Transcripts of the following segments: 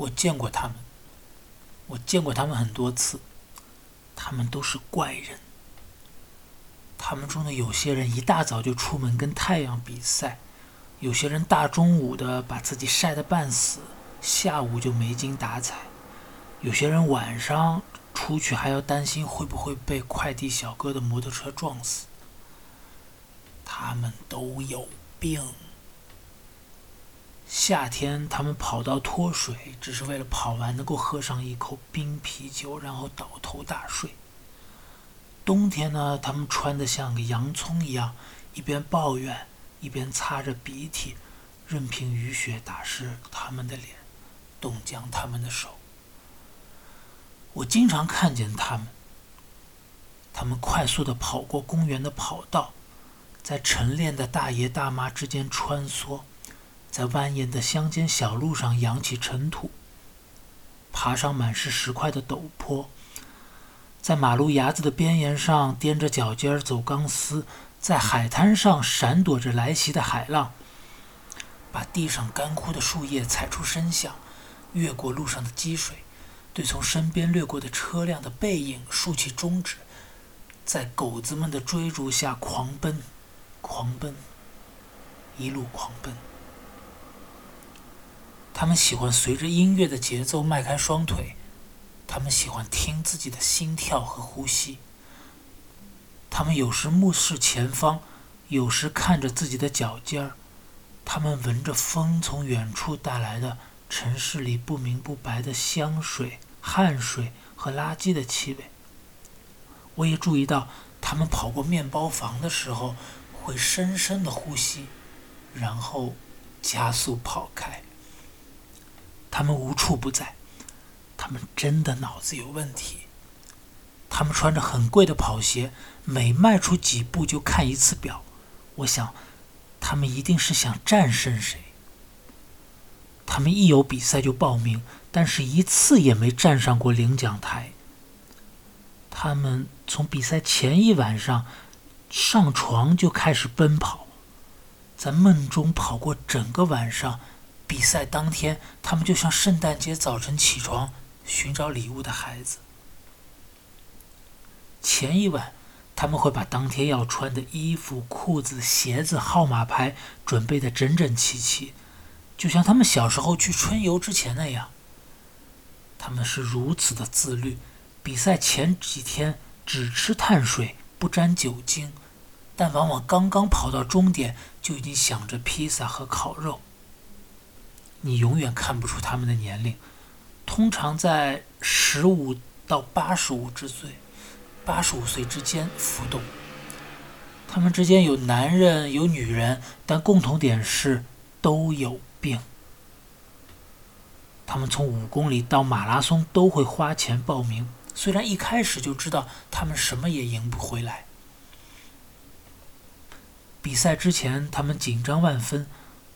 我见过他们，我见过他们很多次，他们都是怪人。他们中的有些人一大早就出门跟太阳比赛，有些人大中午的把自己晒得半死，下午就没精打采，有些人晚上出去还要担心会不会被快递小哥的摩托车撞死。他们都有病。夏天他们跑到脱水，只是为了跑完能够喝上一口冰啤酒，然后倒头大睡。冬天呢，他们穿的像个洋葱一样，一边抱怨，一边擦着鼻涕，任凭雨雪打湿他们的脸，冻僵他们的手。我经常看见他们，他们快速的跑过公园的跑道，在晨练的大爷大妈之间穿梭，在蜿蜒的乡间小路上扬起尘土，爬上满是石块的陡坡。在马路牙子的边沿上踮着脚尖走钢丝，在海滩上闪躲着来袭的海浪，把地上干枯的树叶踩出声响，越过路上的积水，对从身边掠过的车辆的背影竖起中指，在狗子们的追逐下狂奔，狂奔，一路狂奔。他们喜欢随着音乐的节奏迈开双腿。他们喜欢听自己的心跳和呼吸。他们有时目视前方，有时看着自己的脚尖儿。他们闻着风从远处带来的城市里不明不白的香水、汗水和垃圾的气味。我也注意到，他们跑过面包房的时候，会深深的呼吸，然后加速跑开。他们无处不在。他们真的脑子有问题。他们穿着很贵的跑鞋，每迈出几步就看一次表。我想，他们一定是想战胜谁。他们一有比赛就报名，但是一次也没站上过领奖台。他们从比赛前一晚上上床就开始奔跑，在梦中跑过整个晚上。比赛当天，他们就像圣诞节早晨起床。寻找礼物的孩子。前一晚，他们会把当天要穿的衣服、裤子、鞋子、号码牌准备的整整齐齐，就像他们小时候去春游之前那样。他们是如此的自律，比赛前几天只吃碳水，不沾酒精，但往往刚刚跑到终点，就已经想着披萨和烤肉。你永远看不出他们的年龄。通常在十五到八十五之岁，八十五岁之间浮动。他们之间有男人有女人，但共同点是都有病。他们从五公里到马拉松都会花钱报名，虽然一开始就知道他们什么也赢不回来。比赛之前，他们紧张万分，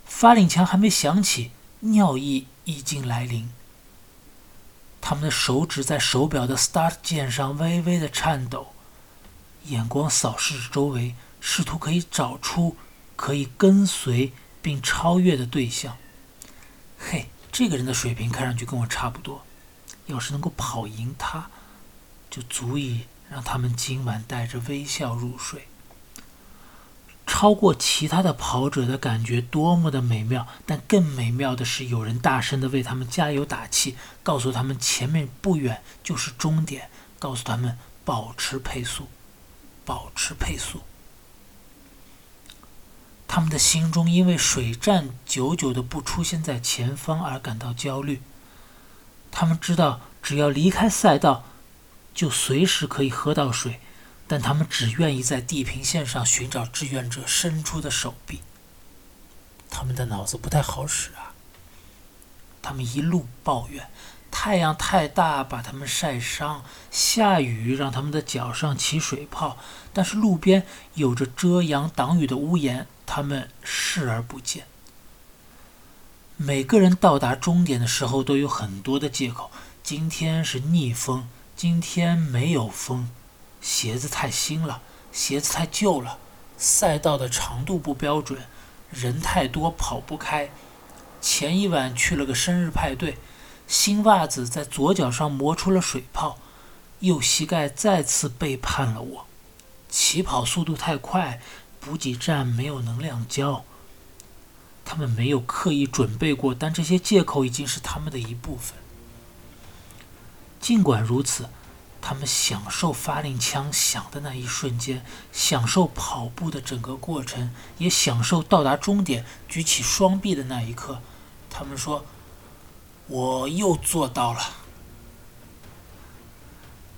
发令枪还没响起，尿意已经来临。他们的手指在手表的 Start 键上微微的颤抖，眼光扫视着周围，试图可以找出可以跟随并超越的对象。嘿，这个人的水平看上去跟我差不多，要是能够跑赢他，就足以让他们今晚带着微笑入睡。超过其他的跑者的感觉多么的美妙！但更美妙的是，有人大声的为他们加油打气，告诉他们前面不远就是终点，告诉他们保持配速，保持配速。他们的心中因为水站久久的不出现在前方而感到焦虑。他们知道，只要离开赛道，就随时可以喝到水。但他们只愿意在地平线上寻找志愿者伸出的手臂。他们的脑子不太好使啊！他们一路抱怨，太阳太大把他们晒伤，下雨让他们的脚上起水泡。但是路边有着遮阳挡雨的屋檐，他们视而不见。每个人到达终点的时候都有很多的借口：今天是逆风，今天没有风。鞋子太新了，鞋子太旧了，赛道的长度不标准，人太多跑不开。前一晚去了个生日派对，新袜子在左脚上磨出了水泡，右膝盖再次背叛了我。起跑速度太快，补给站没有能量胶。他们没有刻意准备过，但这些借口已经是他们的一部分。尽管如此，他们享受发令枪响的那一瞬间，享受跑步的整个过程，也享受到达终点、举起双臂的那一刻。他们说：“我又做到了。”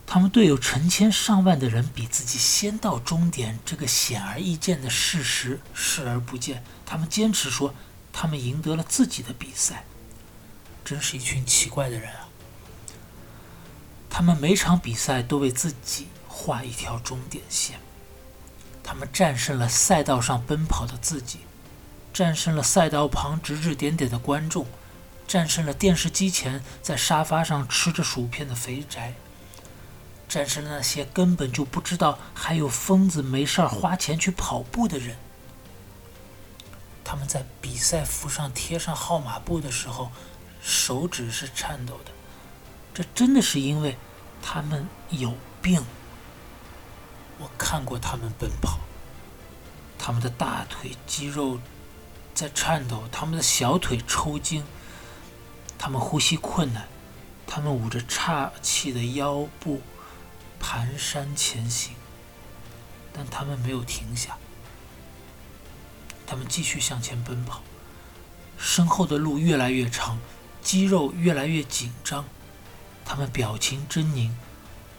他们对有成千上万的人比自己先到终点这个显而易见的事实视而不见。他们坚持说，他们赢得了自己的比赛。真是一群奇怪的人啊！他们每场比赛都为自己画一条终点线。他们战胜了赛道上奔跑的自己，战胜了赛道旁指指点点的观众，战胜了电视机前在沙发上吃着薯片的肥宅。战胜了那些根本就不知道还有疯子没事儿花钱去跑步的人。他们在比赛服上贴上号码布的时候，手指是颤抖的。这真的是因为他们有病。我看过他们奔跑，他们的大腿肌肉在颤抖，他们的小腿抽筋，他们呼吸困难，他们捂着岔气的腰部。蹒跚前行，但他们没有停下。他们继续向前奔跑，身后的路越来越长，肌肉越来越紧张。他们表情狰狞，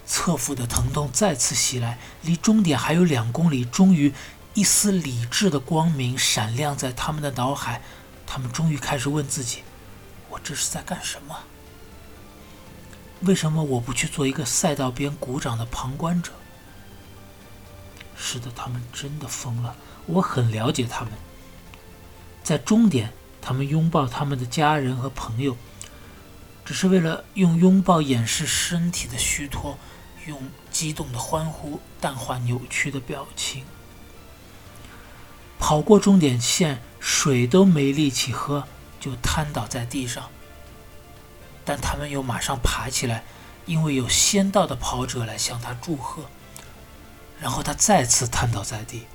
侧腹的疼痛再次袭来。离终点还有两公里，终于，一丝理智的光明闪亮在他们的脑海。他们终于开始问自己：“我这是在干什么？”为什么我不去做一个赛道边鼓掌的旁观者？是的，他们真的疯了。我很了解他们。在终点，他们拥抱他们的家人和朋友，只是为了用拥抱掩饰身体的虚脱，用激动的欢呼淡化扭曲的表情。跑过终点线，水都没力气喝，就瘫倒在地上。但他们又马上爬起来，因为有先到的跑者来向他祝贺。然后他再次瘫倒在地，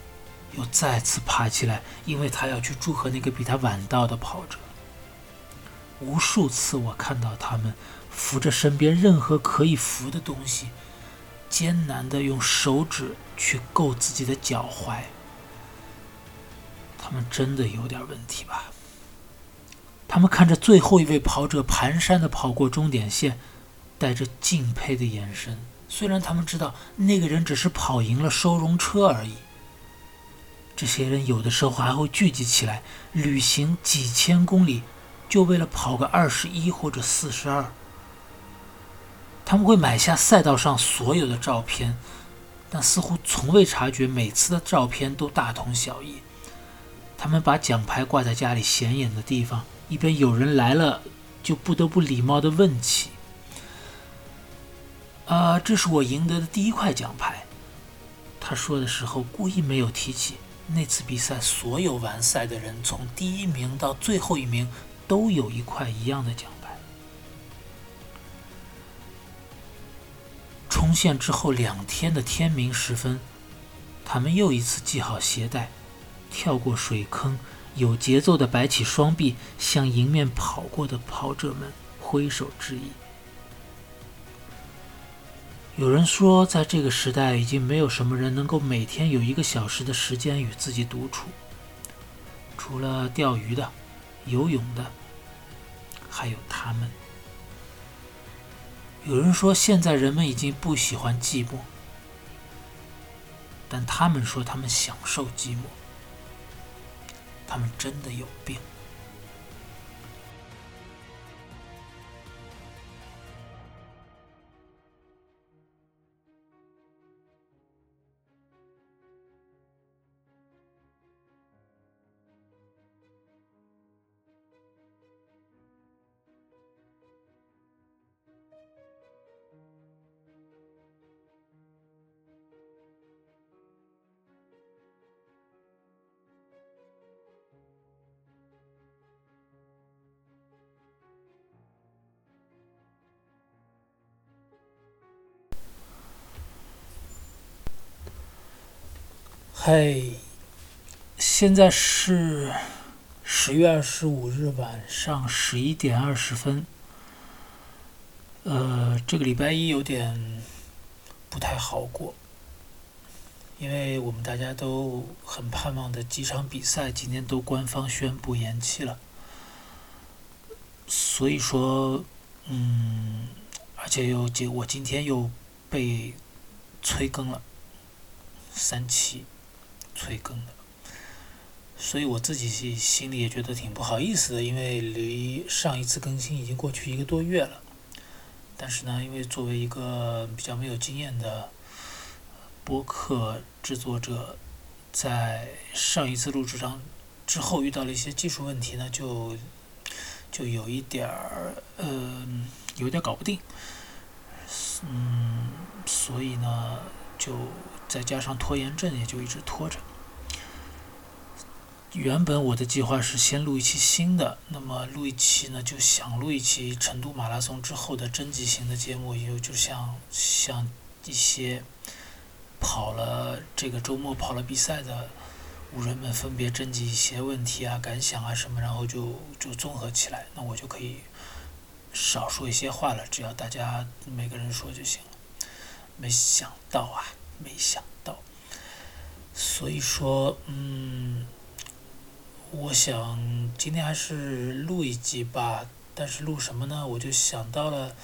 又再次爬起来，因为他要去祝贺那个比他晚到的跑者。无数次，我看到他们扶着身边任何可以扶的东西，艰难地用手指去够自己的脚踝。他们真的有点问题吧？他们看着最后一位跑者蹒跚地跑过终点线，带着敬佩的眼神。虽然他们知道那个人只是跑赢了收容车而已。这些人有的时候还会聚集起来，旅行几千公里，就为了跑个二十一或者四十二。他们会买下赛道上所有的照片，但似乎从未察觉每次的照片都大同小异。他们把奖牌挂在家里显眼的地方。一边有人来了，就不得不礼貌的问起：“啊，这是我赢得的第一块奖牌。”他说的时候故意没有提起那次比赛，所有完赛的人从第一名到最后一名都有一块一样的奖牌。冲线之后两天的天明时分，他们又一次系好鞋带，跳过水坑。有节奏地摆起双臂，向迎面跑过的跑者们挥手致意。有人说，在这个时代，已经没有什么人能够每天有一个小时的时间与自己独处，除了钓鱼的、游泳的，还有他们。有人说，现在人们已经不喜欢寂寞，但他们说，他们享受寂寞。他们真的有病。嗨，现在是十月二十五日晚上十一点二十分。呃，这个礼拜一有点不太好过，因为我们大家都很盼望的几场比赛今天都官方宣布延期了，所以说，嗯，而且又结我今天又被催更了三期。催更的，所以我自己心里也觉得挺不好意思的，因为离上一次更新已经过去一个多月了。但是呢，因为作为一个比较没有经验的播客制作者，在上一次录制上之后遇到了一些技术问题呢，就就有一点儿呃，有点搞不定。嗯，所以呢，就。再加上拖延症，也就一直拖着。原本我的计划是先录一期新的，那么录一期呢，就想录一期成都马拉松之后的征集型的节目，也就像像一些跑了这个周末跑了比赛的五人们分别征集一些问题啊、感想啊什么，然后就就综合起来，那我就可以少说一些话了，只要大家每个人说就行了。没想到啊！没想到，所以说，嗯，我想今天还是录一集吧。但是录什么呢？我就想到了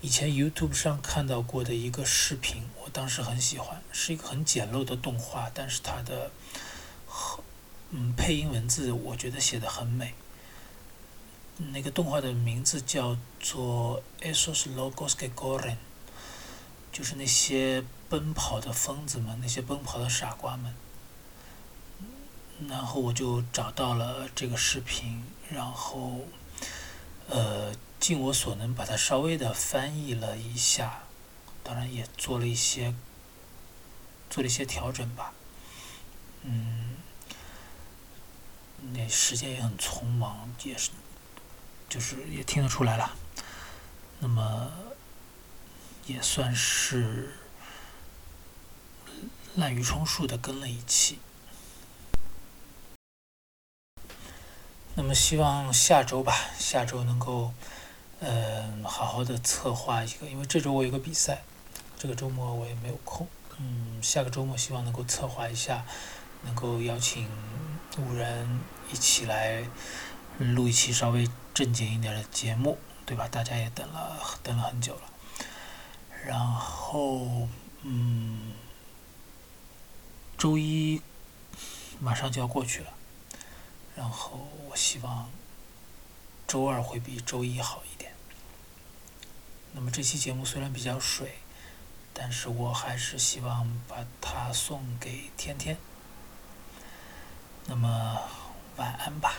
以前 YouTube 上看到过的一个视频，我当时很喜欢，是一个很简陋的动画，但是它的，嗯，配音文字我觉得写的很美。那个动画的名字叫做《Esos Locos que Corren》，就是那些。奔跑的疯子们，那些奔跑的傻瓜们。然后我就找到了这个视频，然后，呃，尽我所能把它稍微的翻译了一下，当然也做了一些，做了一些调整吧。嗯，那时间也很匆忙，也是，就是也听得出来了。那么，也算是。滥竽充数的跟了一期，那么希望下周吧，下周能够，嗯，好好的策划一个，因为这周我有个比赛，这个周末我也没有空，嗯，下个周末希望能够策划一下，能够邀请五人一起来录一期稍微正经一点的节目，对吧？大家也等了等了很久了，然后，嗯。周一马上就要过去了，然后我希望周二会比周一好一点。那么这期节目虽然比较水，但是我还是希望把它送给天天。那么晚安吧。